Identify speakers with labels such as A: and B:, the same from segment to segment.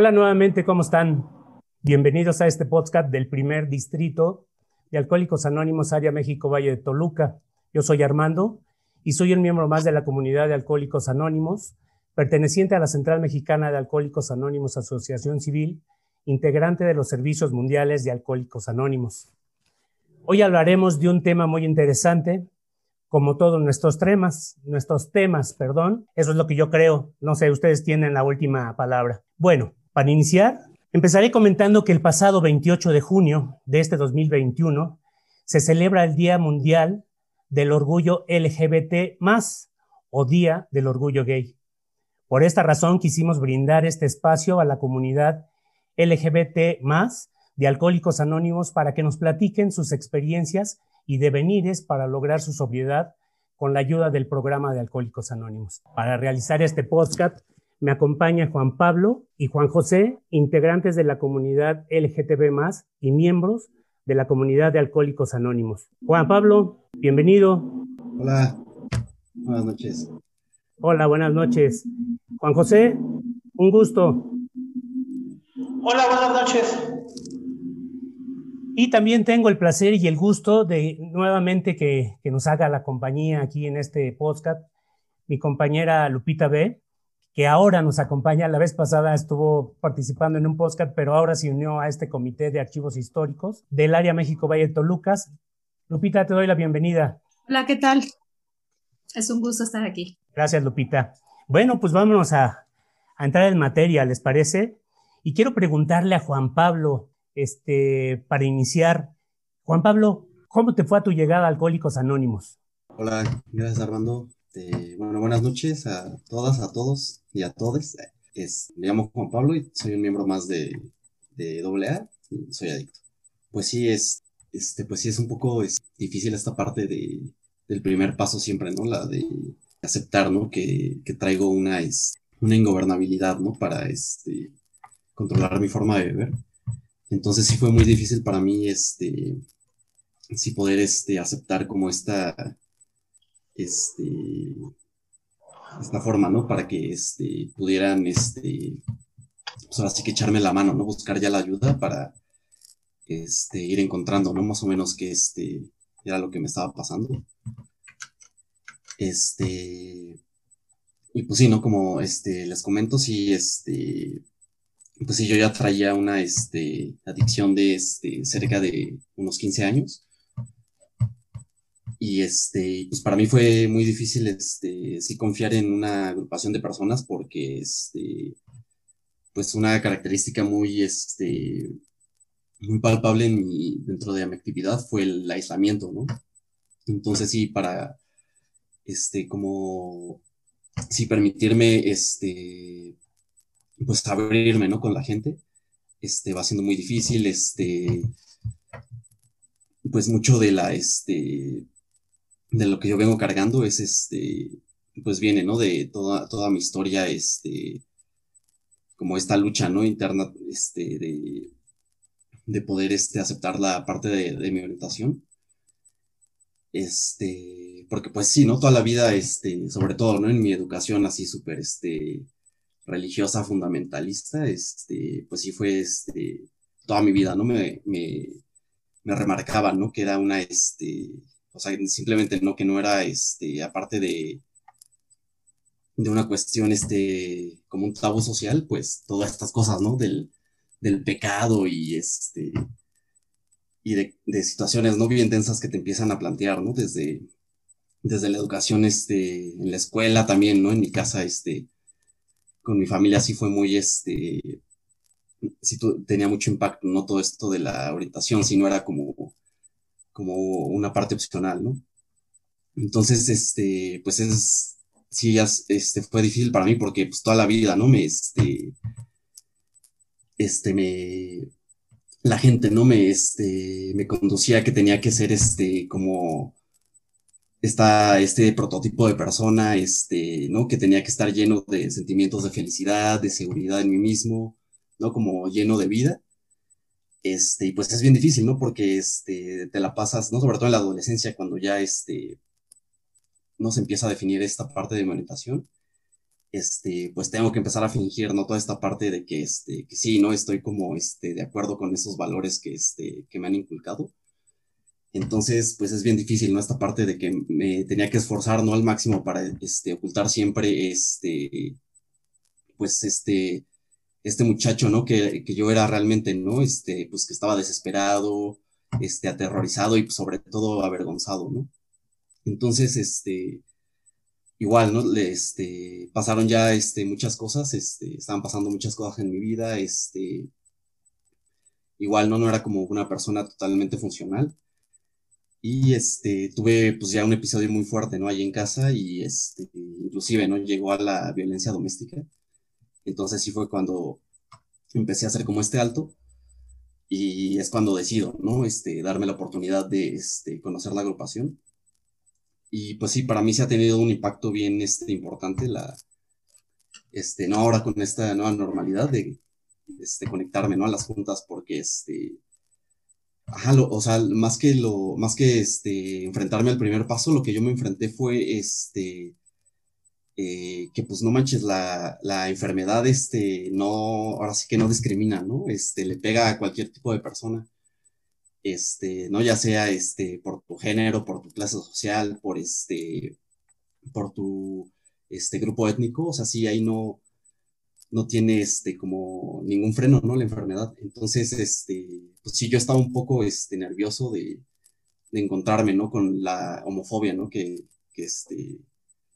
A: Hola nuevamente, ¿cómo están? Bienvenidos a este podcast del primer distrito de Alcohólicos Anónimos Área México Valle de Toluca. Yo soy Armando y soy el miembro más de la comunidad de Alcohólicos Anónimos, perteneciente a la Central Mexicana de Alcohólicos Anónimos Asociación Civil, integrante de los servicios mundiales de Alcohólicos Anónimos. Hoy hablaremos de un tema muy interesante, como todos nuestros temas, nuestros temas, perdón. Eso es lo que yo creo. No sé, ustedes tienen la última palabra. Bueno, para iniciar, empezaré comentando que el pasado 28 de junio de este 2021 se celebra el Día Mundial del Orgullo LGBT o Día del Orgullo Gay. Por esta razón quisimos brindar este espacio a la comunidad LGBT de Alcohólicos Anónimos para que nos platiquen sus experiencias y devenires para lograr su sobriedad con la ayuda del programa de Alcohólicos Anónimos. Para realizar este podcast me acompaña Juan Pablo y Juan José, integrantes de la comunidad LGTB y miembros de la comunidad de Alcohólicos Anónimos. Juan Pablo, bienvenido.
B: Hola, buenas noches.
A: Hola, buenas noches. Juan José, un gusto.
C: Hola, buenas noches.
A: Y también tengo el placer y el gusto de nuevamente que, que nos haga la compañía aquí en este podcast mi compañera Lupita B que ahora nos acompaña. La vez pasada estuvo participando en un podcast, pero ahora se unió a este comité de archivos históricos del área México Valle de Tolucas. Lupita, te doy la bienvenida.
D: Hola, ¿qué tal? Es un gusto estar aquí.
A: Gracias, Lupita. Bueno, pues vámonos a, a entrar en materia, ¿les parece? Y quiero preguntarle a Juan Pablo, este, para iniciar. Juan Pablo, ¿cómo te fue a tu llegada a Alcohólicos Anónimos?
B: Hola, gracias Armando. Este, bueno, buenas noches a todas, a todos y a todos. Es, me llamo Juan Pablo y soy un miembro más de, de AA y soy adicto. Pues sí, es, este, pues sí es un poco es, difícil esta parte de, del primer paso siempre, ¿no? La de aceptar, ¿no? Que, que traigo una, es, una ingobernabilidad, ¿no? Para este, controlar mi forma de beber. Entonces sí fue muy difícil para mí, este, sí poder, este, aceptar como esta, este, esta forma, ¿no? Para que este, pudieran, este, pues ahora sí que echarme la mano, ¿no? Buscar ya la ayuda para este, ir encontrando, ¿no? Más o menos que este, era lo que me estaba pasando. Este, y pues sí, ¿no? Como este, les comento, sí, este, pues sí, yo ya traía una este, adicción de este, cerca de unos 15 años. Y este, pues para mí fue muy difícil, este, sí confiar en una agrupación de personas porque, este, pues una característica muy, este, muy palpable en mi, dentro de mi actividad fue el aislamiento, ¿no? Entonces sí, para, este, como, sí permitirme, este, pues abrirme, ¿no? Con la gente, este, va siendo muy difícil, este, pues mucho de la, este, de lo que yo vengo cargando es este, pues viene, ¿no? De toda, toda mi historia, este, como esta lucha, ¿no? Interna, este, de, de poder, este, aceptar la parte de, mi orientación. Este, porque pues sí, ¿no? Toda la vida, este, sobre todo, ¿no? En mi educación así súper, este, religiosa, fundamentalista, este, pues sí fue, este, toda mi vida, ¿no? Me, me, me remarcaba, ¿no? Que era una, este, o sea, simplemente no, que no era, este, aparte de, de una cuestión, este, como un tabú social, pues todas estas cosas, ¿no? Del, del pecado y este, y de, situaciones no bien densas que te empiezan a plantear, ¿no? Desde, desde la educación, este, en la escuela también, ¿no? En mi casa, este, con mi familia sí fue muy, este, sí tenía mucho impacto, no todo esto de la orientación, sino era como como una parte opcional, ¿no? Entonces, este, pues es, sí, este, fue difícil para mí porque pues toda la vida, ¿no? Me, este, este, me, la gente, ¿no? Me, este, me conducía que tenía que ser, este, como, esta, este prototipo de persona, este, ¿no? Que tenía que estar lleno de sentimientos de felicidad, de seguridad en mí mismo, ¿no? Como lleno de vida. Este, pues es bien difícil, ¿no? Porque este, te la pasas, ¿no? Sobre todo en la adolescencia, cuando ya este, no se empieza a definir esta parte de mi orientación. este, pues tengo que empezar a fingir, ¿no? Toda esta parte de que, este, que sí, ¿no? Estoy como, este, de acuerdo con esos valores que, este, que me han inculcado. Entonces, pues es bien difícil, ¿no? Esta parte de que me tenía que esforzar, ¿no? Al máximo para, este, ocultar siempre, este, pues, este, este muchacho, ¿no? Que, que yo era realmente, ¿no? Este, pues que estaba desesperado, este, aterrorizado y pues, sobre todo avergonzado, ¿no? Entonces, este, igual, ¿no? Le, este, pasaron ya, este, muchas cosas, este, estaban pasando muchas cosas en mi vida, este, igual, ¿no? No era como una persona totalmente funcional. Y, este, tuve, pues, ya un episodio muy fuerte, ¿no? Allí en casa y, este, inclusive, ¿no? Llegó a la violencia doméstica. Entonces sí fue cuando empecé a hacer como este alto y es cuando decido, ¿no? Este, darme la oportunidad de este, conocer la agrupación. Y pues sí, para mí se ha tenido un impacto bien este, importante, la, este, no ahora con esta nueva normalidad de este, conectarme, ¿no? A las juntas, porque este, ajá, o sea, más que lo, más que este, enfrentarme al primer paso, lo que yo me enfrenté fue este, eh, que pues no manches, la, la, enfermedad, este, no, ahora sí que no discrimina, ¿no? Este, le pega a cualquier tipo de persona, este, no ya sea, este, por tu género, por tu clase social, por este, por tu, este, grupo étnico, o sea, sí, ahí no, no tiene, este, como ningún freno, ¿no? La enfermedad. Entonces, este, pues sí, yo estaba un poco, este, nervioso de, de encontrarme, ¿no? Con la homofobia, ¿no? Que, que este,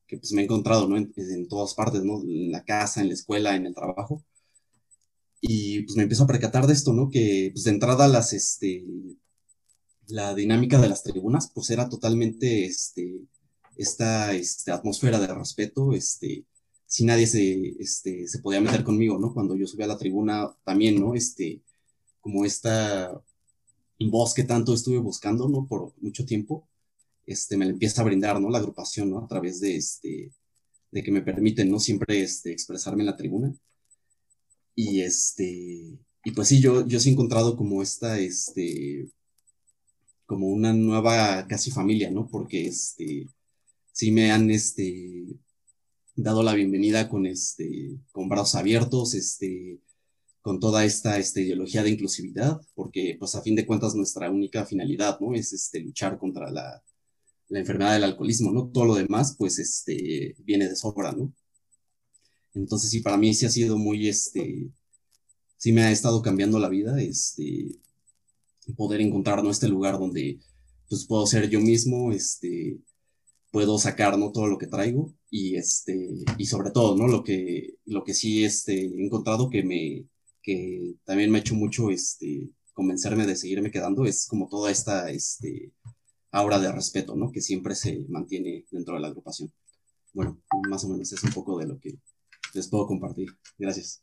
B: que pues me he encontrado, ¿no? En, todas partes, ¿no? En la casa, en la escuela, en el trabajo. Y pues me empiezo a percatar de esto, ¿no? Que pues de entrada las, este, la dinámica de las tribunas, pues era totalmente, este, esta, este, atmósfera de respeto, este, si nadie se, este, se podía meter conmigo, ¿no? Cuando yo subía a la tribuna también, ¿no? Este, como esta voz que tanto estuve buscando, ¿no? Por mucho tiempo, este, me empieza a brindar, ¿no? La agrupación, ¿no? A través de, este, de que me permiten, ¿no? Siempre, este, expresarme en la tribuna. Y, este, y pues sí, yo, yo sí he encontrado como esta, este, como una nueva casi familia, ¿no? Porque, este, sí me han, este, dado la bienvenida con, este, con brazos abiertos, este, con toda esta, esta ideología de inclusividad, porque pues a fin de cuentas nuestra única finalidad, ¿no? Es este, luchar contra la, la enfermedad del alcoholismo, ¿no? Todo lo demás, pues, este, viene de sobra, ¿no? Entonces, sí, para mí sí ha sido muy, este, sí me ha estado cambiando la vida, este, poder encontrar, ¿no? Este lugar donde, pues, puedo ser yo mismo, este, puedo sacar, ¿no? Todo lo que traigo y, este, y sobre todo, ¿no? Lo que, lo que sí, este, he encontrado que me, que también me ha hecho mucho, este, convencerme de seguirme quedando, es como toda esta, este, aura de respeto, ¿no? Que siempre se mantiene dentro de la agrupación. Bueno, más o menos es un poco de lo que les puedo compartir. Gracias.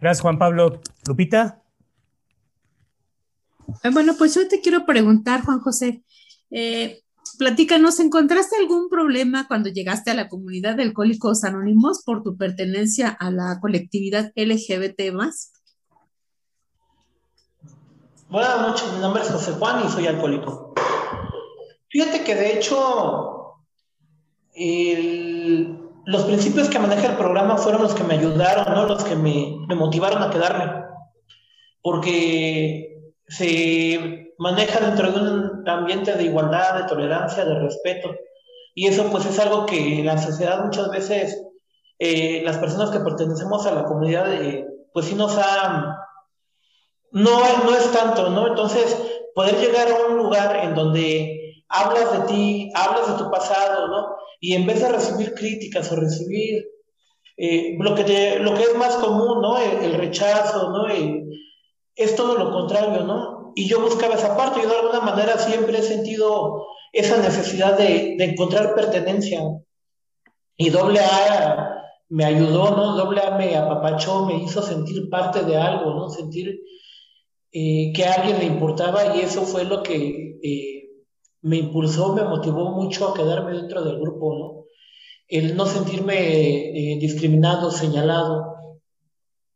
A: Gracias, Juan Pablo. Lupita.
D: Eh, bueno, pues yo te quiero preguntar, Juan José. Eh, platícanos, ¿encontraste algún problema cuando llegaste a la comunidad de Alcohólicos Anónimos por tu pertenencia a la colectividad LGBT más?
C: Buenas noches, mi nombre es José Juan y soy alcohólico. Fíjate que de hecho los principios que maneja el programa fueron los que me ayudaron, ¿no? los que me, motivaron a quedarme, porque se maneja dentro de un ambiente de igualdad, de tolerancia, de respeto, y eso pues es algo que en la sociedad muchas veces eh, las personas que pertenecemos a la comunidad eh, pues sí nos ha no, no es tanto, ¿no? Entonces, poder llegar a un lugar en donde hablas de ti, hablas de tu pasado, ¿no? Y en vez de recibir críticas o recibir eh, lo, que lo que es más común, ¿no? El, rechazo, ¿no? es todo lo contrario, ¿no? Y yo buscaba esa parte, yo de alguna manera siempre he sentido esa necesidad de, de encontrar pertenencia. Y doble A me ayudó, ¿no? Doble A me apapachó, me hizo sentir parte de algo, ¿no? Sentir eh, que a alguien le importaba y eso fue lo que eh, me impulsó, me motivó mucho a quedarme dentro del grupo, ¿no? El no sentirme eh, discriminado, señalado,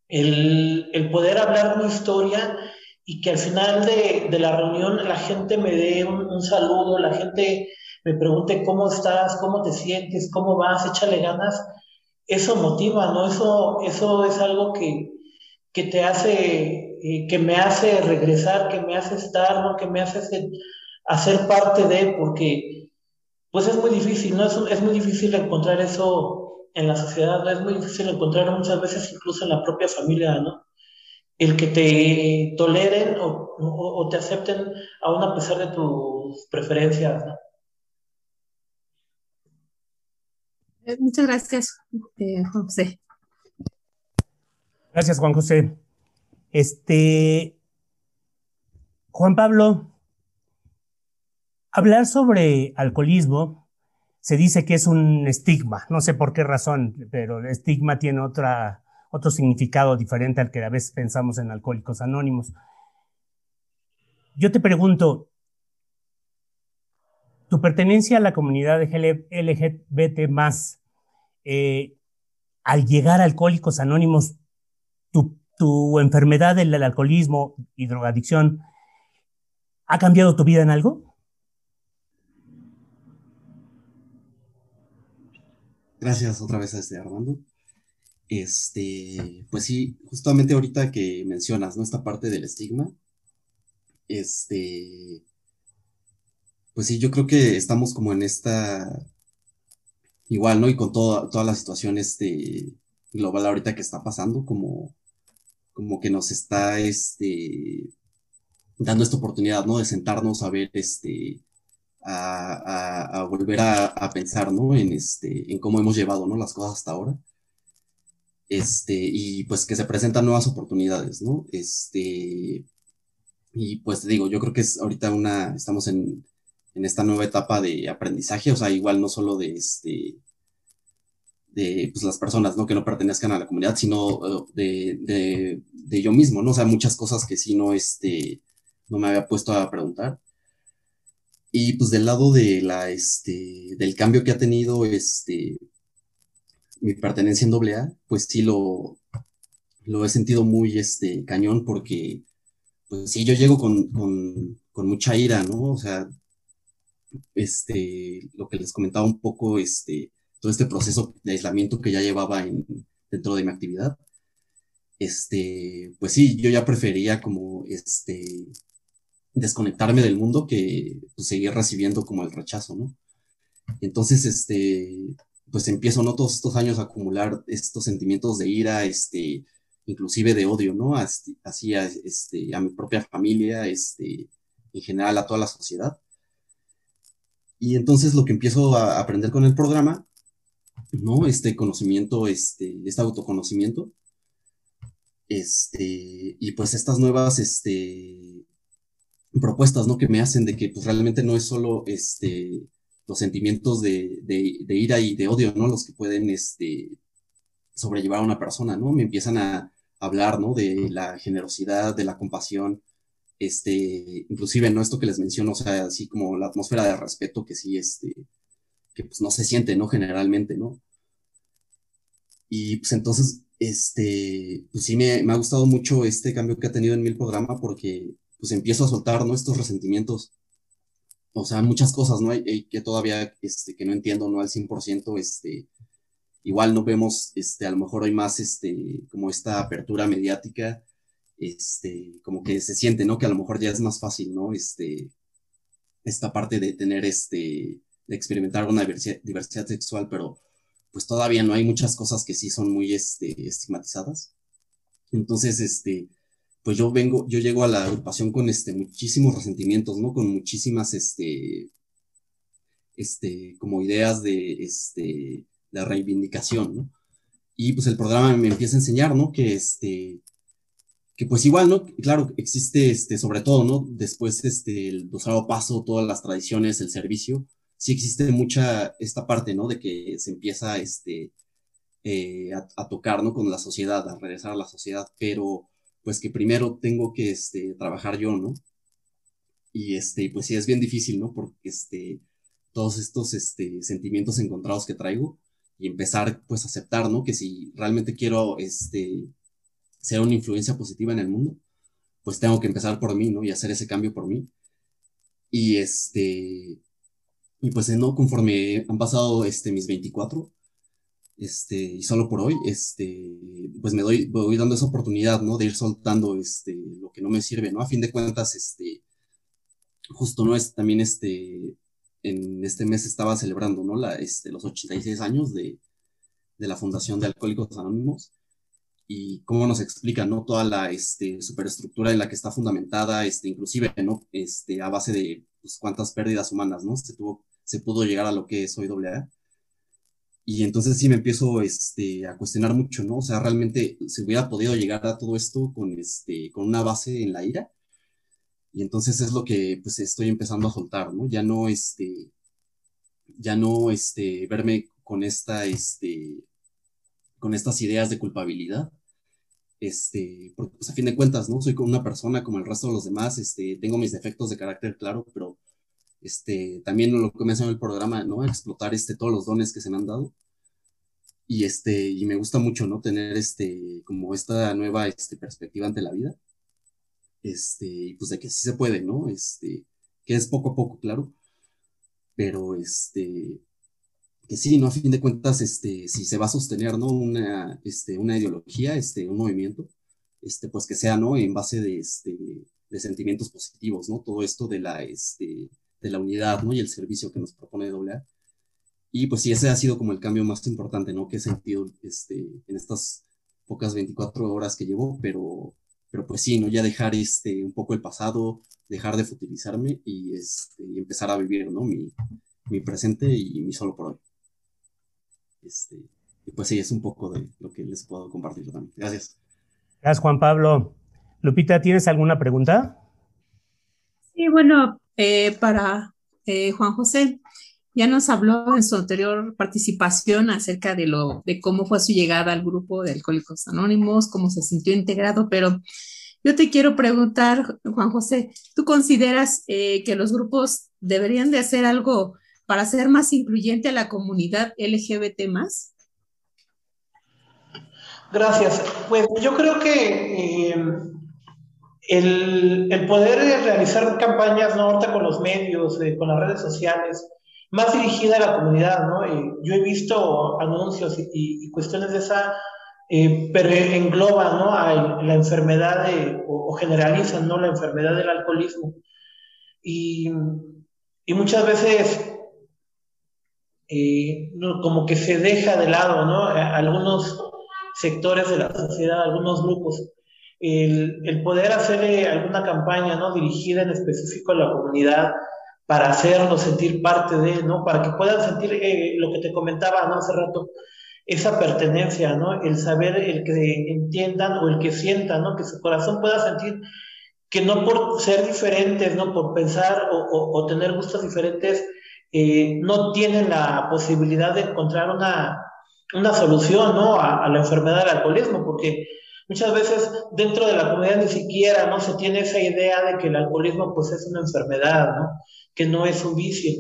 C: el, el, poder hablar mi historia y que al final de, de, la reunión la gente me dé un, saludo, la gente me pregunte cómo estás, cómo te sientes, cómo vas, échale ganas, eso motiva, ¿no? Eso, eso es algo que, que te hace, eh, que me hace regresar, que me hace estar, ¿no? Que me hace hacer parte de, porque pues es muy difícil, ¿no? Es, es muy difícil encontrar eso en la sociedad, ¿no? Es muy difícil encontrar muchas veces incluso en la propia familia, ¿no? El que te toleren o, o, te acepten aún a pesar de tus preferencias, ¿no?
D: Eh, muchas gracias, eh, Juan José.
A: Gracias, Juan José. Este, Juan Pablo, hablar sobre alcoholismo se dice que es un estigma, no sé por qué razón, pero el estigma tiene otra, otro significado diferente al que a veces pensamos en alcohólicos anónimos. Yo te pregunto, tu pertenencia a la comunidad LGBT más, eh, al llegar a Alcohólicos Anónimos, tu, tu enfermedad del alcoholismo y drogadicción, ¿ha cambiado tu vida en algo?
B: Gracias otra vez a este Armando. Este, pues sí, justamente ahorita que mencionas, ¿no? Esta parte del estigma, este, pues sí, yo creo que estamos como en esta, igual, ¿no? Y con toda, toda la situación este, global ahorita que está pasando, como, como que nos está, este, dando esta oportunidad, ¿no? De sentarnos a ver, este, a, volver a, pensar, ¿no? En, este, en cómo hemos llevado, ¿no? Las cosas hasta ahora. Este, y pues que se presentan nuevas oportunidades, ¿no? Este, y pues te digo, yo creo que es ahorita una, estamos en, en esta nueva etapa de aprendizaje, o sea, igual no solo de este, de pues, las personas, ¿no? Que no pertenezcan a la comunidad, sino eh, de, de, yo mismo, ¿no? O sea, muchas cosas que sí no, este, no me había puesto a preguntar. Y pues del lado de la, este, del cambio que ha tenido, este, mi pertenencia en AA, pues sí lo, lo he sentido muy, este, cañón porque, pues sí, yo llego con, con, con mucha ira, ¿no? O sea, este, lo que les comentaba un poco, este, todo este proceso de aislamiento que ya llevaba en, dentro de mi actividad, este, pues sí, yo ya prefería como, este, desconectarme del mundo que pues, seguir recibiendo como el rechazo, ¿no? Entonces, este, pues empiezo, ¿no? Todos estos años a acumular estos sentimientos de ira, este, inclusive de odio, ¿no? Así a, este, a mi propia familia, este, en general a toda la sociedad. Y entonces lo que empiezo a aprender con el programa, ¿no? Este conocimiento, este, este autoconocimiento, este, y pues estas nuevas, este, propuestas, ¿no? Que me hacen de que pues realmente no es solo este, los sentimientos de, de, ira y de odio, ¿no? Los que pueden este, sobrellevar a una persona, ¿no? Me empiezan a hablar, ¿no? De la generosidad, de la compasión, este, inclusive, ¿no? Esto que les menciono, o sea, así como la atmósfera de respeto que sí, este, que pues no se siente, ¿no? Generalmente, ¿no? Y pues entonces, este, pues sí me, me ha gustado mucho este cambio que ha tenido en mi programa porque pues empiezo a soltar, ¿no? Estos resentimientos. O sea, muchas cosas, ¿no? Hay, que todavía, este, que no entiendo, ¿no? Al 100%, este, igual no vemos, este, a lo mejor hay más, este, como esta apertura mediática, este, como que se siente, ¿no? Que a lo mejor ya es más fácil, ¿no? Este, esta parte de tener, este, experimentar una diversidad, diversidad sexual, pero pues todavía no hay muchas cosas que sí son muy, este, estigmatizadas. Entonces, este, pues yo vengo, yo llego a la agrupación con este, muchísimos resentimientos, ¿no? Con muchísimas, este, este, como ideas de, este, de reivindicación, ¿no? Y pues el programa me empieza a enseñar, ¿no? Que este, que pues igual, ¿no? Claro, existe, este, sobre todo, ¿no? Después, este, el dosado paso, todas las tradiciones, el servicio, sí existe mucha esta parte, ¿no? De que se empieza, este, eh, a, tocar, ¿no? Con la sociedad, a regresar a la sociedad, pero pues que primero tengo que este, trabajar yo, ¿no? Y este, pues sí, es bien difícil, ¿no? Porque este, todos estos este, sentimientos encontrados que traigo y empezar pues a aceptar, ¿no? Que si realmente quiero este, ser una influencia positiva en el mundo, pues tengo que empezar por mí, ¿no? Y hacer ese cambio por mí. Y este, y pues no, conforme han pasado este, mis 24, este, y solo por hoy, este, pues me doy, voy dando esa oportunidad, ¿no? De ir soltando, este, lo que no me sirve, ¿no? A fin de cuentas, este, justo, ¿no? Es también, este, en este mes estaba celebrando, ¿no? La, este, los 86 años de, de la Fundación de Alcohólicos Anónimos y cómo nos explica, ¿no? Toda la este, superestructura en la que está fundamentada, este, inclusive, ¿no? Este, a base de pues, cuántas pérdidas humanas, ¿no? Se, tuvo, se pudo llegar a lo que es hoy AA. Y entonces sí me empiezo este, a cuestionar mucho, ¿no? O sea, realmente se hubiera podido llegar a todo esto con, este, con una base en la ira. Y entonces es lo que pues estoy empezando a soltar, ¿no? Ya no, este, ya no, este, verme con esta, este, con estas ideas de culpabilidad, este, porque pues a fin de cuentas, ¿no? Soy como una persona como el resto de los demás, este, tengo mis defectos de carácter, claro, pero este, también lo que me el programa, ¿no? Explotar este, todos los dones que se me han dado. Y, este, y me gusta mucho, ¿no? Tener este, como esta nueva este, perspectiva ante la vida. Este, y pues de que sí se puede, ¿no? Este, que es poco a poco, claro. Pero este, que sí, ¿no? A fin de cuentas, este, si se va a sostener, ¿no? Una, este, una ideología, este, un movimiento, este, pues que sea, ¿no? En base de, este, de sentimientos positivos, ¿no? Todo esto de la, este, de la unidad, ¿no? Y el servicio que nos propone AA. Y pues sí, ese ha sido como el cambio más importante, ¿no? Que he sentido este, en estas pocas 24 horas que llevo, pero, pero pues sí, ¿no? Ya dejar este, un poco el pasado, dejar de futilizarme y, este, y empezar a vivir, ¿no? Mi, mi presente y mi solo por hoy. Este, y pues sí, es un poco de lo que les puedo compartir también. Gracias.
A: Gracias, Juan Pablo. Lupita, ¿tienes alguna pregunta?
D: Sí, bueno, eh, para eh, Juan José. Ya nos habló en su anterior participación acerca de, lo, de cómo fue su llegada al grupo de Alcohólicos Anónimos, cómo se sintió integrado, pero yo te quiero preguntar, Juan José, ¿tú consideras eh, que los grupos deberían de hacer algo para ser más incluyente a la comunidad LGBT más?
C: Gracias. Pues yo creo que el, poder realizar campañas, ¿no? Ahorita con los medios, eh, con las redes sociales, más dirigida a la comunidad, ¿no? Eh, yo he visto anuncios y, cuestiones de esa, eh, pero engloban, ¿no? La enfermedad o, generalizan, ¿no? La enfermedad del alcoholismo. Y, y muchas veces como que se deja de lado, ¿no? algunos sectores de la sociedad, algunos grupos el, poder hacer alguna campaña ¿no? dirigida en específico a la comunidad para hacerlo sentir parte de, ¿no? Para que puedan sentir eh, lo que te comentaba ¿no? hace rato, esa pertenencia, ¿no? El saber, el que entiendan o el que sientan, ¿no? Que su corazón pueda sentir que no por ser diferentes, ¿no? Por pensar o, tener gustos diferentes, eh, no tienen la posibilidad de encontrar una, una solución, ¿no? A, la enfermedad del alcoholismo, porque Muchas veces dentro de la comunidad ni siquiera no se tiene esa idea de que el alcoholismo pues es una enfermedad, ¿no? Que no es un vicio.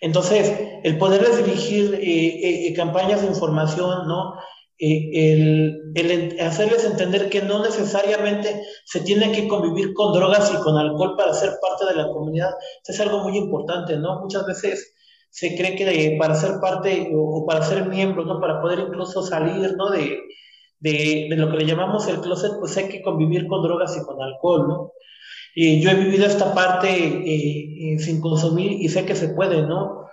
C: Entonces, el poderles dirigir eh, eh, eh, campañas de información, ¿no? el, el, hacerles entender que no necesariamente se tiene que convivir con drogas y con alcohol para ser parte de la comunidad, es algo muy importante, ¿no? Muchas veces se cree que para ser parte o, para ser miembro, ¿no? Para poder incluso salir, ¿no? De, de, lo que le llamamos el closet, pues hay que convivir con drogas y con alcohol, ¿no? Y yo he vivido esta parte eh, eh, sin consumir y sé que se puede, ¿no?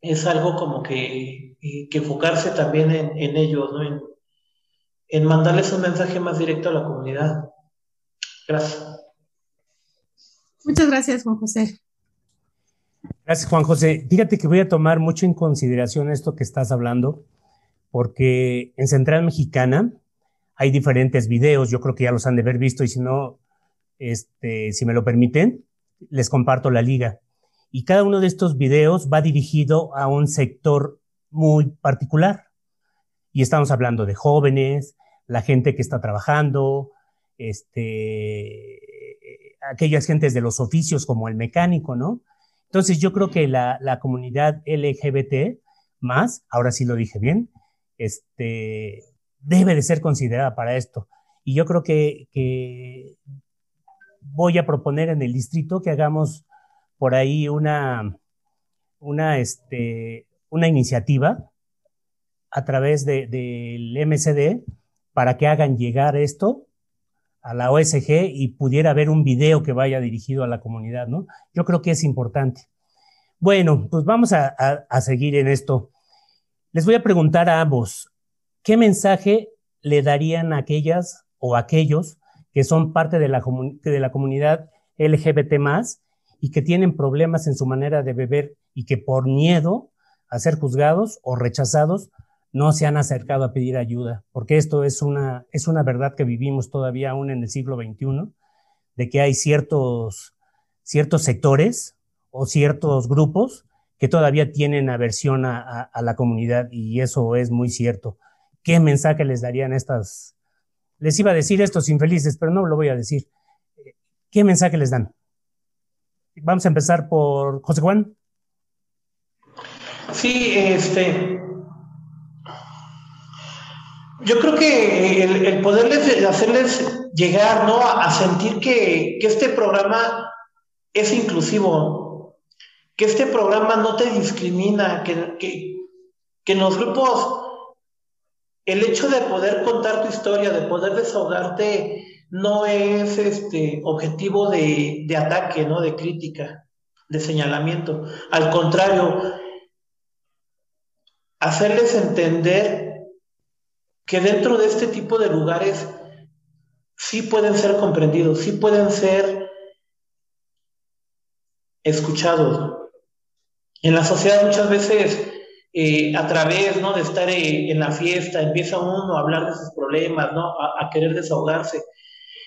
C: Es algo como que, eh, que enfocarse también en, en ellos, ¿no? En, en mandarles un mensaje más directo a la comunidad. Gracias.
D: Muchas gracias, Juan José.
A: Gracias, Juan José. Fíjate que voy a tomar mucho en consideración esto que estás hablando porque en Central Mexicana hay diferentes videos, yo creo que ya los han de haber visto y si no, este, si me lo permiten, les comparto la liga. Y cada uno de estos videos va dirigido a un sector muy particular. Y estamos hablando de jóvenes, la gente que está trabajando, este, aquellas gentes de los oficios como el mecánico, ¿no? Entonces yo creo que la, la comunidad LGBT más, ahora sí lo dije bien, este, debe de ser considerada para esto. Y yo creo que, voy a proponer en el distrito que hagamos por ahí una, una, este, iniciativa a través del de, MCD para que hagan llegar esto a la OSG y pudiera haber un video que vaya dirigido a la comunidad, ¿no? Yo creo que es importante. Bueno, pues vamos a seguir en esto. Les voy a preguntar a ambos, ¿qué mensaje le darían a aquellas o aquellos que son parte de la, de la comunidad LGBT y que tienen problemas en su manera de beber y que por miedo a ser juzgados o rechazados no se han acercado a pedir ayuda, porque esto es una, es una verdad que vivimos todavía aún en el siglo XXI, de que hay ciertos, ciertos sectores o ciertos grupos que todavía tienen aversión a, a, la comunidad y eso es muy cierto. ¿Qué mensaje les darían estas? Les iba a decir estos infelices, pero no lo voy a decir. ¿Qué mensaje les dan? Vamos a empezar por José Juan.
C: Sí, este. Yo creo que el, poderles hacerles llegar, ¿no? A, sentir que, este programa es inclusivo, que este programa no te discrimina, que, que, que en los grupos el hecho de poder contar tu historia, de poder desahogarte, no es este objetivo de, de ataque, ¿no? De crítica, de señalamiento. Al contrario, hacerles entender que dentro de este tipo de lugares sí pueden ser comprendidos, sí pueden ser escuchados. En la sociedad muchas veces, eh, a través ¿no? de estar eh, en la fiesta, empieza uno a hablar de sus problemas, ¿no? a, querer desahogarse.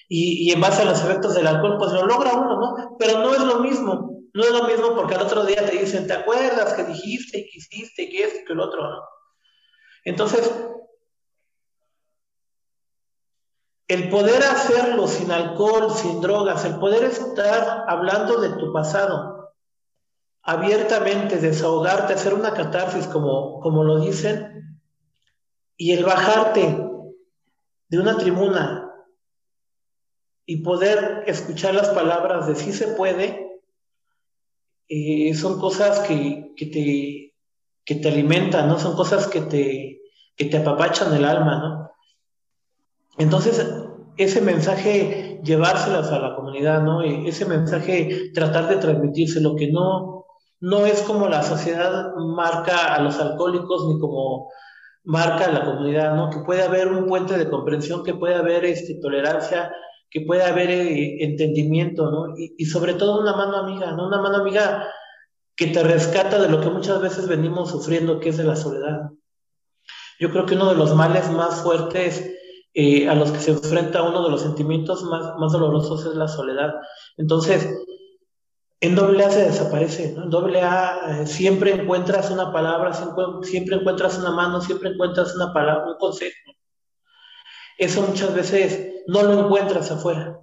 C: Y, en base a los efectos del alcohol, pues lo logra uno, ¿no? Pero no es lo mismo no es lo mismo porque al otro día te dicen, ¿te acuerdas que dijiste y que hiciste y que esto y que el otro? ¿no? Entonces, el poder hacerlo sin alcohol, sin drogas, el poder estar hablando de tu pasado abiertamente, desahogarte, hacer una catarsis como, como lo dicen, y el bajarte de una tribuna y poder escuchar las palabras de sí se puede, eh, son cosas que, te, que te alimentan, ¿no? Son cosas que te, que te apapachan el alma, ¿no? Entonces, ese mensaje llevárselas a la comunidad, ¿no? E, ese mensaje tratar de transmitirse, lo que no, no es como la sociedad marca a los alcohólicos ni como marca a la comunidad, ¿no? Que puede haber un puente de comprensión, que puede haber este, tolerancia, que pueda haber eh, entendimiento, ¿no? Y, sobre todo una mano amiga, ¿no? Una mano amiga que te rescata de lo que muchas veces venimos sufriendo, que es de la soledad. Yo creo que uno de los males más fuertes eh, a los que se enfrenta uno de los sentimientos más, más dolorosos es la soledad. Entonces, en doble A se desaparece. En doble A eh, siempre encuentras una palabra, siempre, siempre encuentras una mano, siempre encuentras una palabra, un consejo. Eso muchas veces no lo encuentras afuera.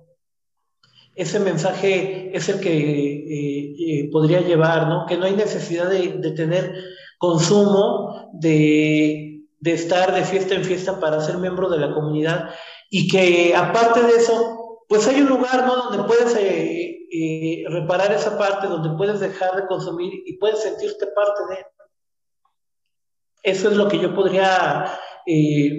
C: Ese mensaje es el que eh, eh, podría llevar, ¿no? Que no hay necesidad de, tener consumo, de, estar de fiesta en fiesta para ser miembro de la comunidad y que aparte de eso, pues hay un lugar, ¿no? Donde puedes eh, reparar esa parte, donde puedes dejar de consumir y puedes sentirte parte de. Eso es lo que yo podría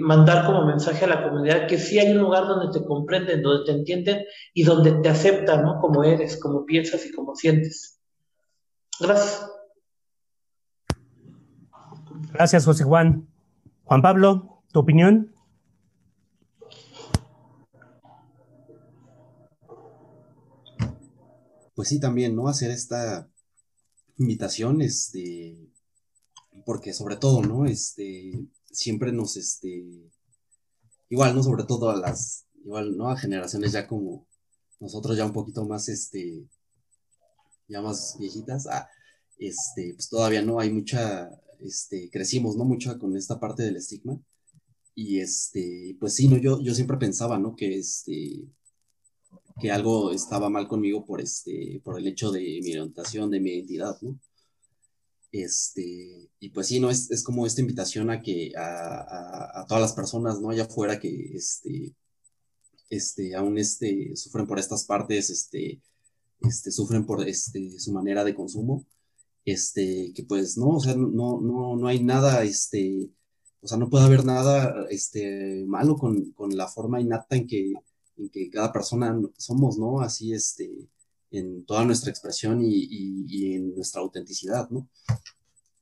C: mandar como mensaje a la comunidad que sí hay un lugar donde te comprenden, donde te entienden y donde te aceptan, ¿no? Como eres, como piensas y como sientes. Gracias.
A: Gracias, José Juan. Juan Pablo, ¿tu opinión?
B: Pues sí, también, ¿no? Hacer esta invitación, este, porque sobre todo, ¿no? Este, siempre nos, este, igual, ¿no? Sobre todo a las, igual, ¿no? A generaciones ya como nosotros ya un poquito más, este, ya más viejitas, ah, este, pues todavía no hay mucha, este, crecimos, ¿no? Mucho con esta parte del estigma. Y este, pues sí, ¿no? Yo, yo siempre pensaba, ¿no? Que este, que algo estaba mal conmigo por este, por el hecho de mi orientación, de mi identidad, ¿no? Este, y pues sí, ¿no? Es, es como esta invitación a que a, a, todas las personas, ¿no? Allá afuera que, este, este, aún este, sufren por estas partes, este, este, sufren por este, su manera de consumo, este, que pues no, o sea, no, no, no hay nada, este, o sea, no puede haber nada este, malo con, con la forma innata en que, en que cada persona somos, ¿no? Así, este, en toda nuestra expresión y, y, en nuestra autenticidad, ¿no?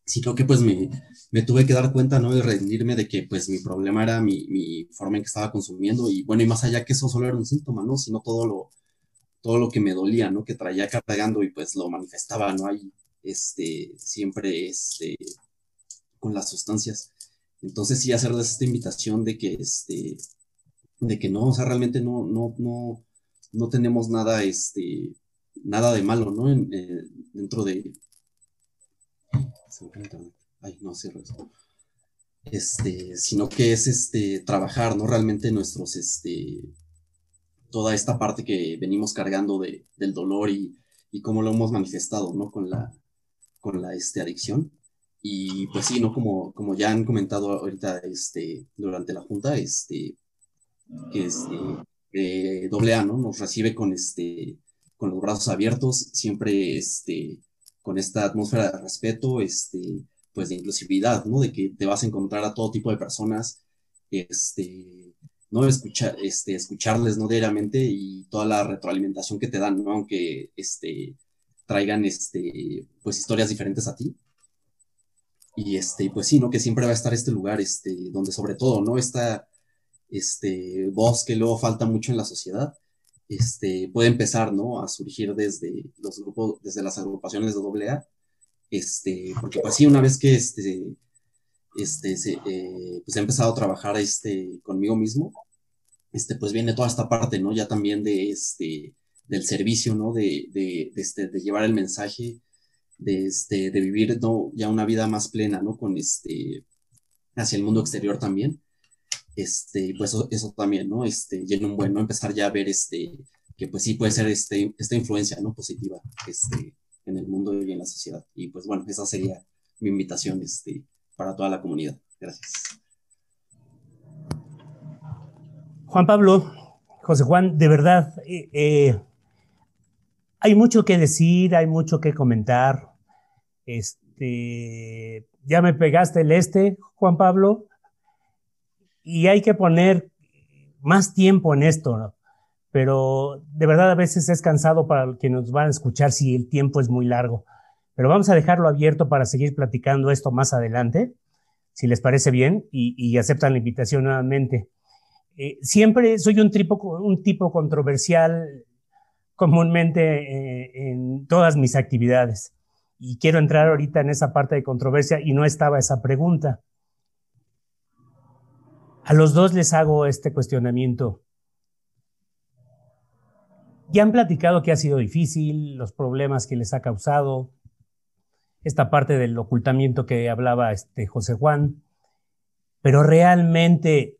B: Sino que pues me, me, tuve que dar cuenta, ¿no? De rendirme de que pues mi problema era mi, mi, forma en que estaba consumiendo y bueno, y más allá que eso solo era un síntoma, ¿no? Sino todo lo, todo lo que me dolía, ¿no? Que traía cargando y pues lo manifestaba, ¿no? Ahí, este, siempre, este, con las sustancias. Entonces sí hacerles esta invitación de que, este, de que no, o sea, realmente no, no, no, no tenemos nada, este, nada de malo, ¿no? En, eh, dentro de... Ay, no, cierro eso. Este, sino que es, este, trabajar, ¿no? Realmente nuestros, este, toda esta parte que venimos cargando de, del dolor y, y cómo lo hemos manifestado, ¿no? Con la, con la, este, adicción. Y pues sí, ¿no? Como, como ya han comentado ahorita este, durante la junta, este, que este, eh, A, ¿no? Nos recibe con, este, con los brazos abiertos, siempre este, con esta atmósfera de respeto, este, pues de inclusividad, ¿no? De que te vas a encontrar a todo tipo de personas, este, ¿no? Escuchar, este, escucharles, ¿no? Diariamente y toda la retroalimentación que te dan, ¿no? Aunque, este, traigan, este, pues historias diferentes a ti. Y este, pues sí, ¿no? Que siempre va a estar este lugar, este, donde sobre todo, ¿no? Esta este, voz que luego falta mucho en la sociedad, este, puede empezar, ¿no? A surgir desde los grupos, desde las agrupaciones de AA, este, porque pues sí, una vez que este, este, se, eh, pues he empezado a trabajar este, conmigo mismo, este, pues viene toda esta parte, ¿no? Ya también de este, del servicio, ¿no? De, de, de, este, de llevar el mensaje, de, este, de vivir ¿no? ya una vida más plena, ¿no? Con este, hacia el mundo exterior también. Este, pues eso, eso también, ¿no? Este, lleno un buen. Empezar ya a ver, este, que pues sí puede ser este, esta influencia, ¿no? Positiva, este, en el mundo y en la sociedad. Y pues bueno, esa sería mi invitación, este, para toda la comunidad. Gracias.
A: Juan Pablo, José Juan, de verdad, eh, eh hay mucho que decir, hay mucho que comentar. Este, ya me pegaste el este, Juan Pablo, y hay que poner más tiempo en esto, pero de verdad a veces es cansado para quienes nos van a escuchar si el tiempo es muy largo. Pero vamos a dejarlo abierto para seguir platicando esto más adelante, si les parece bien y, aceptan la invitación nuevamente. Eh, siempre soy un tipo controversial comúnmente eh, en todas mis actividades. Y quiero entrar ahorita en esa parte de controversia y no estaba esa pregunta. A los dos les hago este cuestionamiento. Ya han platicado que ha sido difícil, los problemas que les ha causado, esta parte del ocultamiento que hablaba este José Juan, pero realmente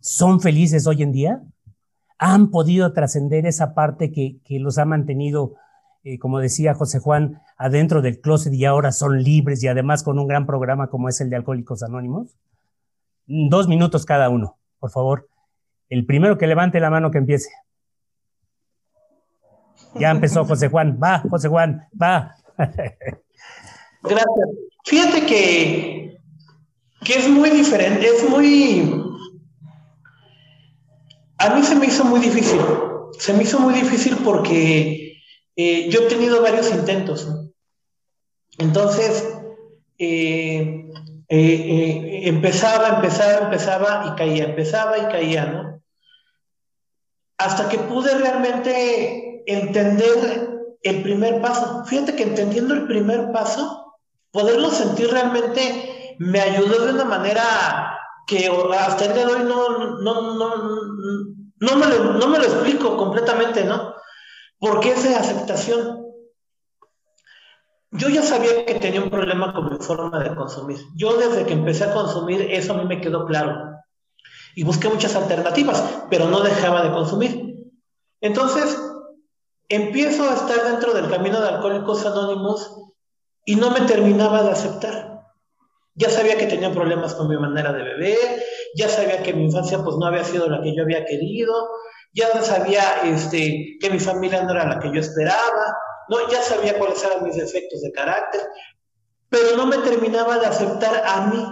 A: son felices hoy en día? han podido trascender esa parte que, los ha mantenido, eh, como decía José Juan, adentro del closet y ahora son libres y además con un gran programa como es el de Alcohólicos Anónimos? Dos minutos cada uno, por favor. El primero que levante la mano que empiece. Ya empezó José Juan. Va, José Juan, va.
C: Gracias. Fíjate que, que es muy diferente, es muy a mí se me hizo muy difícil. Se me hizo muy difícil porque eh, yo he tenido varios intentos. Entonces, eh, eh, empezaba, empezaba, empezaba y caía, empezaba y caía, ¿no? Hasta que pude realmente entender el primer paso. Fíjate que entendiendo el primer paso, poderlo sentir realmente me ayudó de una manera que hasta el día de hoy no, no, no, me lo, no me lo explico completamente, ¿no? Porque es de aceptación. Yo ya sabía que tenía un problema con mi forma de consumir. Yo desde que empecé a consumir, eso a mí me quedó claro. Y busqué muchas alternativas, pero no dejaba de consumir. Entonces, empiezo a estar dentro del camino de Alcohólicos Anónimos y no me terminaba de aceptar. Ya sabía que tenía problemas con mi manera de beber, ya sabía que mi infancia pues no había sido la que yo había querido, ya sabía este, que mi familia no era la que yo esperaba, ¿no? ya sabía cuáles eran mis defectos de carácter, pero no me terminaba de aceptar a mí.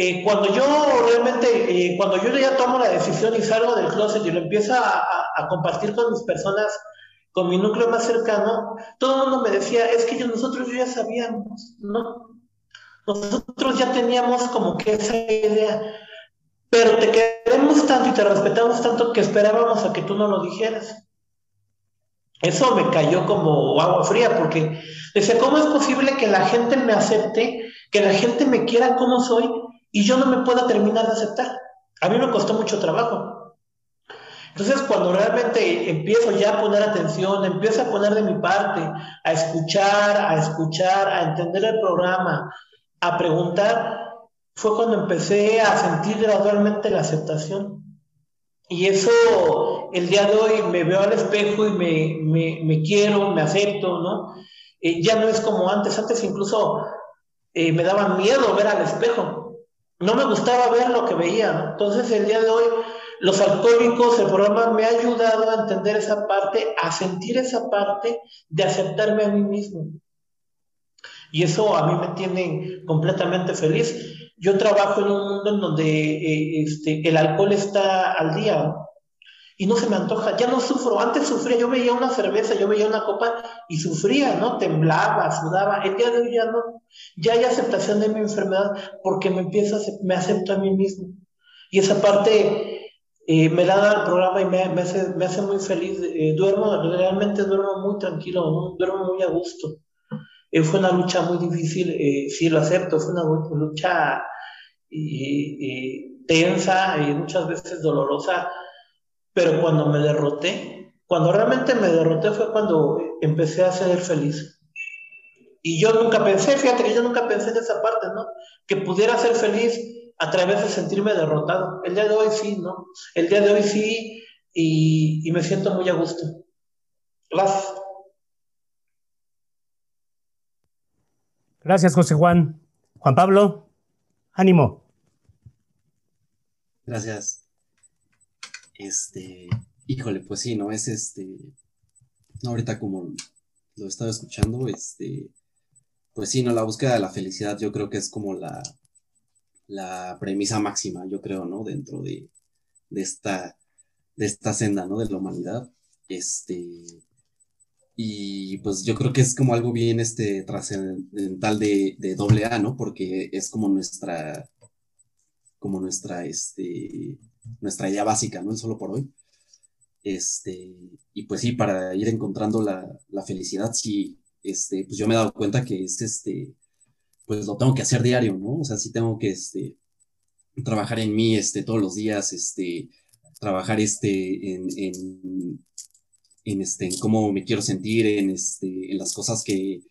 C: Eh, cuando yo realmente, eh, cuando yo ya tomo la decisión y salgo del closet y lo empiezo a, compartir con mis personas, con mi núcleo más cercano, todo el mundo me decía, es que nosotros ya sabíamos, ¿no? Nosotros ya teníamos como que esa idea, pero te queremos tanto y te respetamos tanto que esperábamos a que tú no lo dijeras. Eso me cayó como agua fría porque decía, ¿cómo es posible que la gente me acepte, que la gente me quiera como soy y yo no me pueda terminar de aceptar? A mí me costó mucho trabajo. Entonces, cuando realmente empiezo ya a poner atención, empiezo a poner de mi parte, a escuchar, a escuchar, a entender el programa, a preguntar, fue cuando empecé a sentir gradualmente la aceptación. Y eso, el día de hoy me veo al espejo y me, me, quiero, me acepto, ¿no? Eh, ya no es como antes, antes incluso eh, me daba miedo ver al espejo. No me gustaba ver lo que veía. Entonces el día de hoy, los alcohólicos, el programa me ha ayudado a entender esa parte, a sentir esa parte de aceptarme a mí mismo. Y eso a mí me tiene completamente feliz. Yo trabajo en un mundo en donde eh, este, el alcohol está al día y no se me antoja, ya no sufro. Antes sufría, yo veía una cerveza, yo veía una copa y sufría, ¿no? Temblaba, sudaba. El día de hoy ya no. Ya hay aceptación de mi enfermedad porque me empiezo me acepto a mí mismo. Y esa parte eh, me da el programa y me, hace, me hace muy feliz. Eh, duermo, realmente duermo muy tranquilo, duermo muy a gusto. Eh, fue una lucha muy difícil, eh, sí lo acepto, fue una lucha tensa y muchas veces dolorosa, pero cuando me derroté, cuando realmente me derroté fue cuando empecé a ser feliz. Y yo nunca pensé, fíjate que yo nunca pensé en esa parte, ¿no? Que pudiera ser feliz a través de sentirme derrotado. El día de hoy sí, ¿no? El día de hoy sí y, y me siento muy a gusto. Gracias.
A: Gracias, José Juan. Juan Pablo, ánimo.
B: Gracias. Este, híjole, pues sí, ¿no? Es este, ahorita como lo he estado escuchando, este, pues sí, ¿no? La búsqueda de la felicidad yo creo que es como la, la premisa máxima, yo creo, ¿no? Dentro de, de esta, de esta senda, ¿no? De la humanidad. Este, y pues yo creo que es como algo bien este, trascendental de, de doble A, ¿no? Porque es como nuestra, como nuestra, este, nuestra idea básica, ¿no? El solo por hoy. Este, y pues sí, para ir encontrando la, la, felicidad, sí, este, pues yo me he dado cuenta que es este, pues lo tengo que hacer diario, ¿no? O sea, sí tengo que, este, trabajar en mí, este, todos los días, este, trabajar, este, en en, este, en cómo me quiero sentir, en, este, en las cosas que,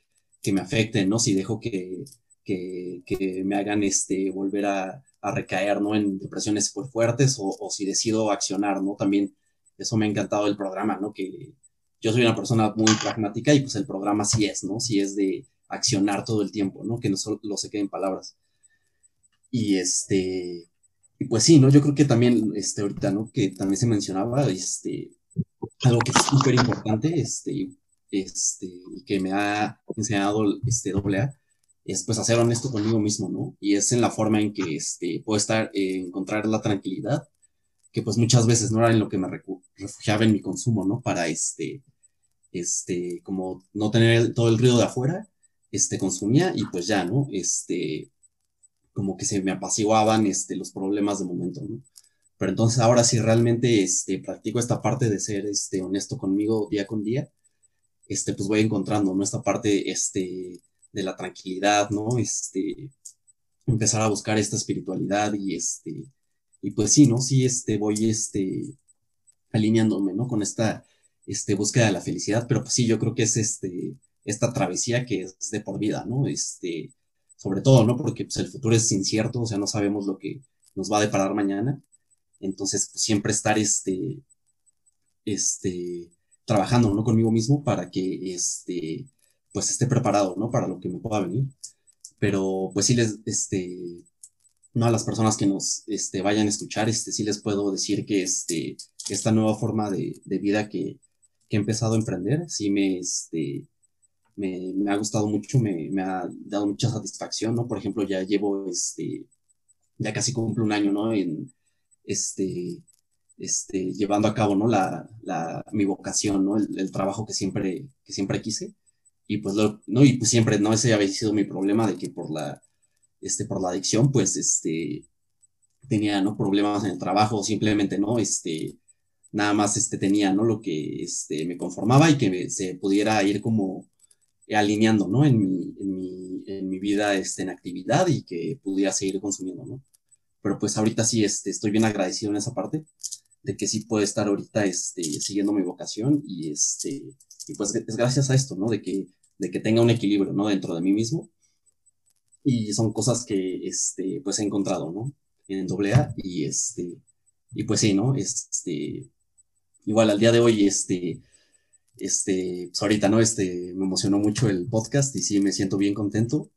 B: que me afecten, ¿no? Si dejo que, que, que me hagan este, volver a, a, recaer, ¿no? En depresiones súper fuertes o, o, si decido accionar, ¿no? También eso me ha encantado el programa, ¿no? Que yo soy una persona muy pragmática y pues el programa sí es, ¿no? Sí es de accionar todo el tiempo, ¿no? Que no solo se queden palabras. Y este, y pues sí, ¿no? Yo creo que también, este, ahorita, ¿no? Que también se mencionaba, este, algo que es súper importante, este, este, que me ha enseñado este A, es pues hacer honesto conmigo mismo, ¿no? Y es en la forma en que este, puedo estar, eh, encontrar la tranquilidad, que pues muchas veces no era en lo que me refugiaba en mi consumo, ¿no? Para este, este, como no tener todo el ruido de afuera, este, consumía y pues ya, ¿no? Este, como que se me apaciguaban, este, los problemas de momento, ¿no? Pero entonces ahora sí realmente este, practico esta parte de ser este, honesto conmigo día con día, este, pues voy encontrando, ¿no? Esta parte este, de la tranquilidad, ¿no? Este, empezar a buscar esta espiritualidad y este, y pues sí, ¿no? Sí, este, voy este, alineándome, ¿no? Con esta este, búsqueda de la felicidad, pero pues sí, yo creo que es este, esta travesía que es de por vida, ¿no? Este, sobre todo, ¿no? Porque pues, el futuro es incierto, o sea, no sabemos lo que nos va a deparar mañana. Entonces, pues, siempre estar este, este, trabajando, ¿no? Conmigo mismo para que, este, pues esté preparado, ¿no? Para lo que me pueda venir. Pero, pues sí, les, este, no a las personas que nos este, vayan a escuchar, este, sí les puedo decir que este, esta nueva forma de, de vida que, que, he empezado a emprender, sí me, este, me, me ha gustado mucho, me, me, ha dado mucha satisfacción, ¿no? Por ejemplo, ya llevo, este, ya casi cumplo un año, ¿no? En, este, este, llevando a cabo, ¿no? La, la, mi vocación, ¿no? El, trabajo que siempre, que siempre quise. Y pues, ¿no? Y pues siempre, ¿no? Ese había sido mi problema de que por la, este, por la adicción, pues, este, tenía, ¿no? Problemas en el trabajo, simplemente, ¿no? Este, nada más, este, tenía, ¿no? Lo que, este, me conformaba y que se pudiera ir como alineando, ¿no? En mi, en mi, en mi vida, este, en actividad y que pudiera seguir consumiendo, ¿no? Pero pues ahorita sí, este, estoy bien agradecido en esa parte de que sí puedo estar ahorita, este, siguiendo mi vocación y, este, y pues es gracias a esto, ¿no? De que, de que tenga un equilibrio, ¿no? Dentro de mí mismo y son cosas que este, pues he encontrado, ¿no? En AA y este, y pues sí, ¿no? Este, igual al día de hoy, este, este, pues ahorita, ¿no? Este, me emocionó mucho el podcast y sí me siento bien contento.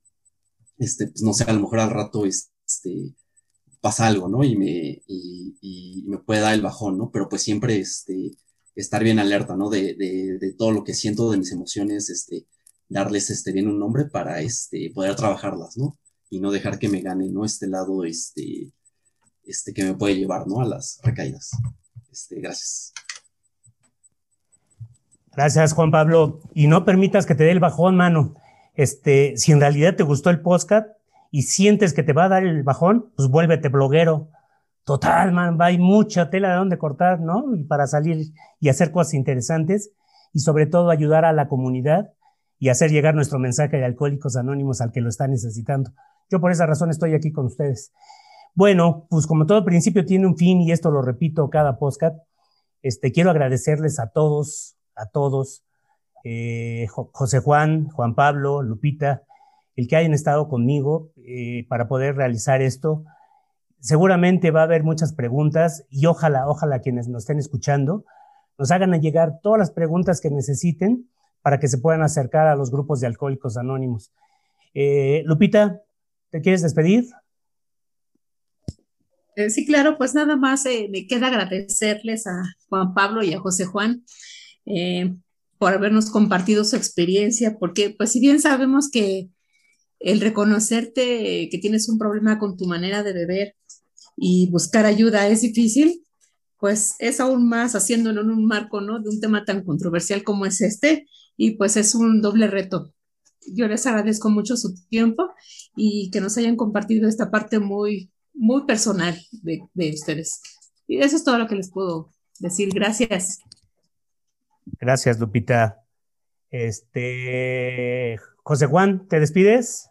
B: Este, pues no sé, a lo mejor al rato, este, pasa algo, ¿no? Y me, y, y me puede dar el bajón, ¿no? Pero pues siempre, este, estar bien alerta, ¿no? De, de, de todo lo que siento, de mis emociones, este, darles este bien un nombre para este poder trabajarlas, ¿no? Y no dejar que me gane, ¿no? Este lado, este, este que me puede llevar, ¿no? A las recaídas. Este, gracias.
A: Gracias, Juan Pablo. Y no permitas que te dé el bajón, mano. Este, si en realidad te gustó el podcast y sientes que te va a dar el bajón, pues vuélvete bloguero. Total, man, hay mucha tela de donde cortar, ¿no? Y para salir y hacer cosas interesantes y sobre todo ayudar a la comunidad y hacer llegar nuestro mensaje de Alcohólicos Anónimos al que lo está necesitando. Yo por esa razón estoy aquí con ustedes. Bueno, pues como todo principio tiene un fin y esto lo repito cada podcast, este, quiero agradecerles a todos, a todos, eh, José Juan, Juan Pablo, Lupita, el que hayan estado conmigo eh, para poder realizar esto. Seguramente va a haber muchas preguntas y ojalá, ojalá quienes nos estén escuchando nos hagan llegar todas las preguntas que necesiten para que se puedan acercar a los grupos de alcohólicos anónimos. Eh, Lupita, ¿te quieres despedir?
D: Eh, sí, claro, pues nada más me queda agradecerles a Juan Pablo y a José Juan por habernos compartido su experiencia, porque pues si bien sabemos que el reconocerte que tienes un problema con tu manera de beber y buscar ayuda es difícil, pues es aún más haciéndolo en un marco, ¿no? De un tema tan controversial como es este, y pues es un doble reto. Yo les agradezco mucho su tiempo y que nos hayan compartido esta parte muy, muy personal de, de ustedes. Y eso es todo lo que les puedo decir. Gracias.
A: Gracias, Lupita. Este, José Juan, ¿te despides?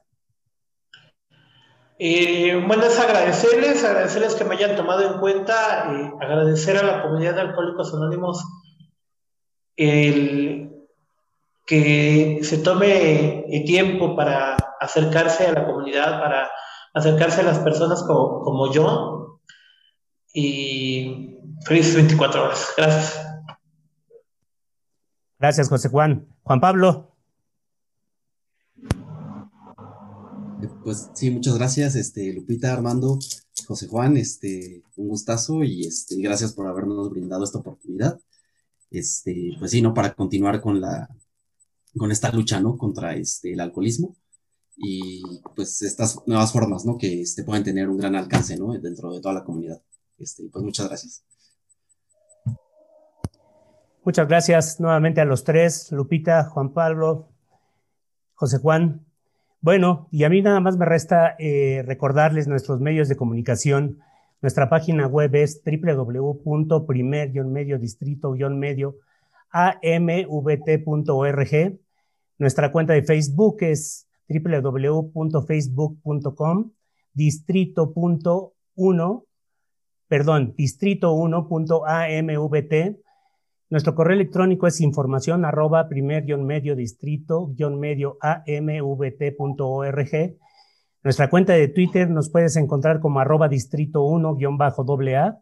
C: Eh, bueno, es agradecerles, agradecerles que me hayan tomado en cuenta, eh, agradecer a la comunidad de Alcohólicos Anónimos que se tome el tiempo para acercarse a la comunidad, para acercarse a las personas como, como yo. Y felices 24 horas. Gracias.
A: Gracias, José Juan. Juan Pablo.
B: Pues sí, muchas gracias, este, Lupita, Armando, José Juan, este, un gustazo y este, gracias por habernos brindado esta oportunidad. Este, pues sí, ¿no? Para continuar con la, con esta lucha, ¿no? Contra este, el alcoholismo y pues estas nuevas formas, ¿no? Que este, pueden tener un gran alcance, ¿no? Dentro de toda la comunidad. Este, pues muchas gracias.
A: Muchas gracias nuevamente a los tres, Lupita, Juan Pablo, José Juan. Bueno, y a mí nada más me resta eh, recordarles nuestros medios de comunicación. Nuestra página web es www.primer-medio-distrito-medio amvt.org. Nuestra cuenta de Facebook es www.facebook.com distrito.1, perdón, distrito1.amvt. Nuestro correo electrónico es información arroba primer-medio distrito-medio amvt.org. Nuestra cuenta de Twitter nos puedes encontrar como arroba distrito 1-AA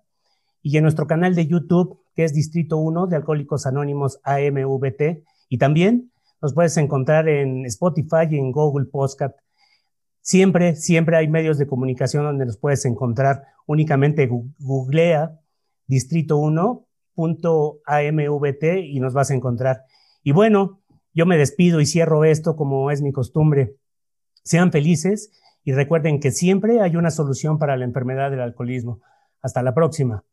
A: y en nuestro canal de YouTube, que es Distrito 1 de Alcohólicos Anónimos AMVT, y también nos puedes encontrar en Spotify y en Google Podcast.
E: Siempre, siempre hay medios de comunicación donde nos puedes encontrar. Únicamente googlea distrito 1.amvt y nos vas a encontrar. Y bueno, yo me despido y cierro esto como es mi costumbre. Sean felices y recuerden que siempre hay una solución para la enfermedad del alcoholismo. Hasta la próxima.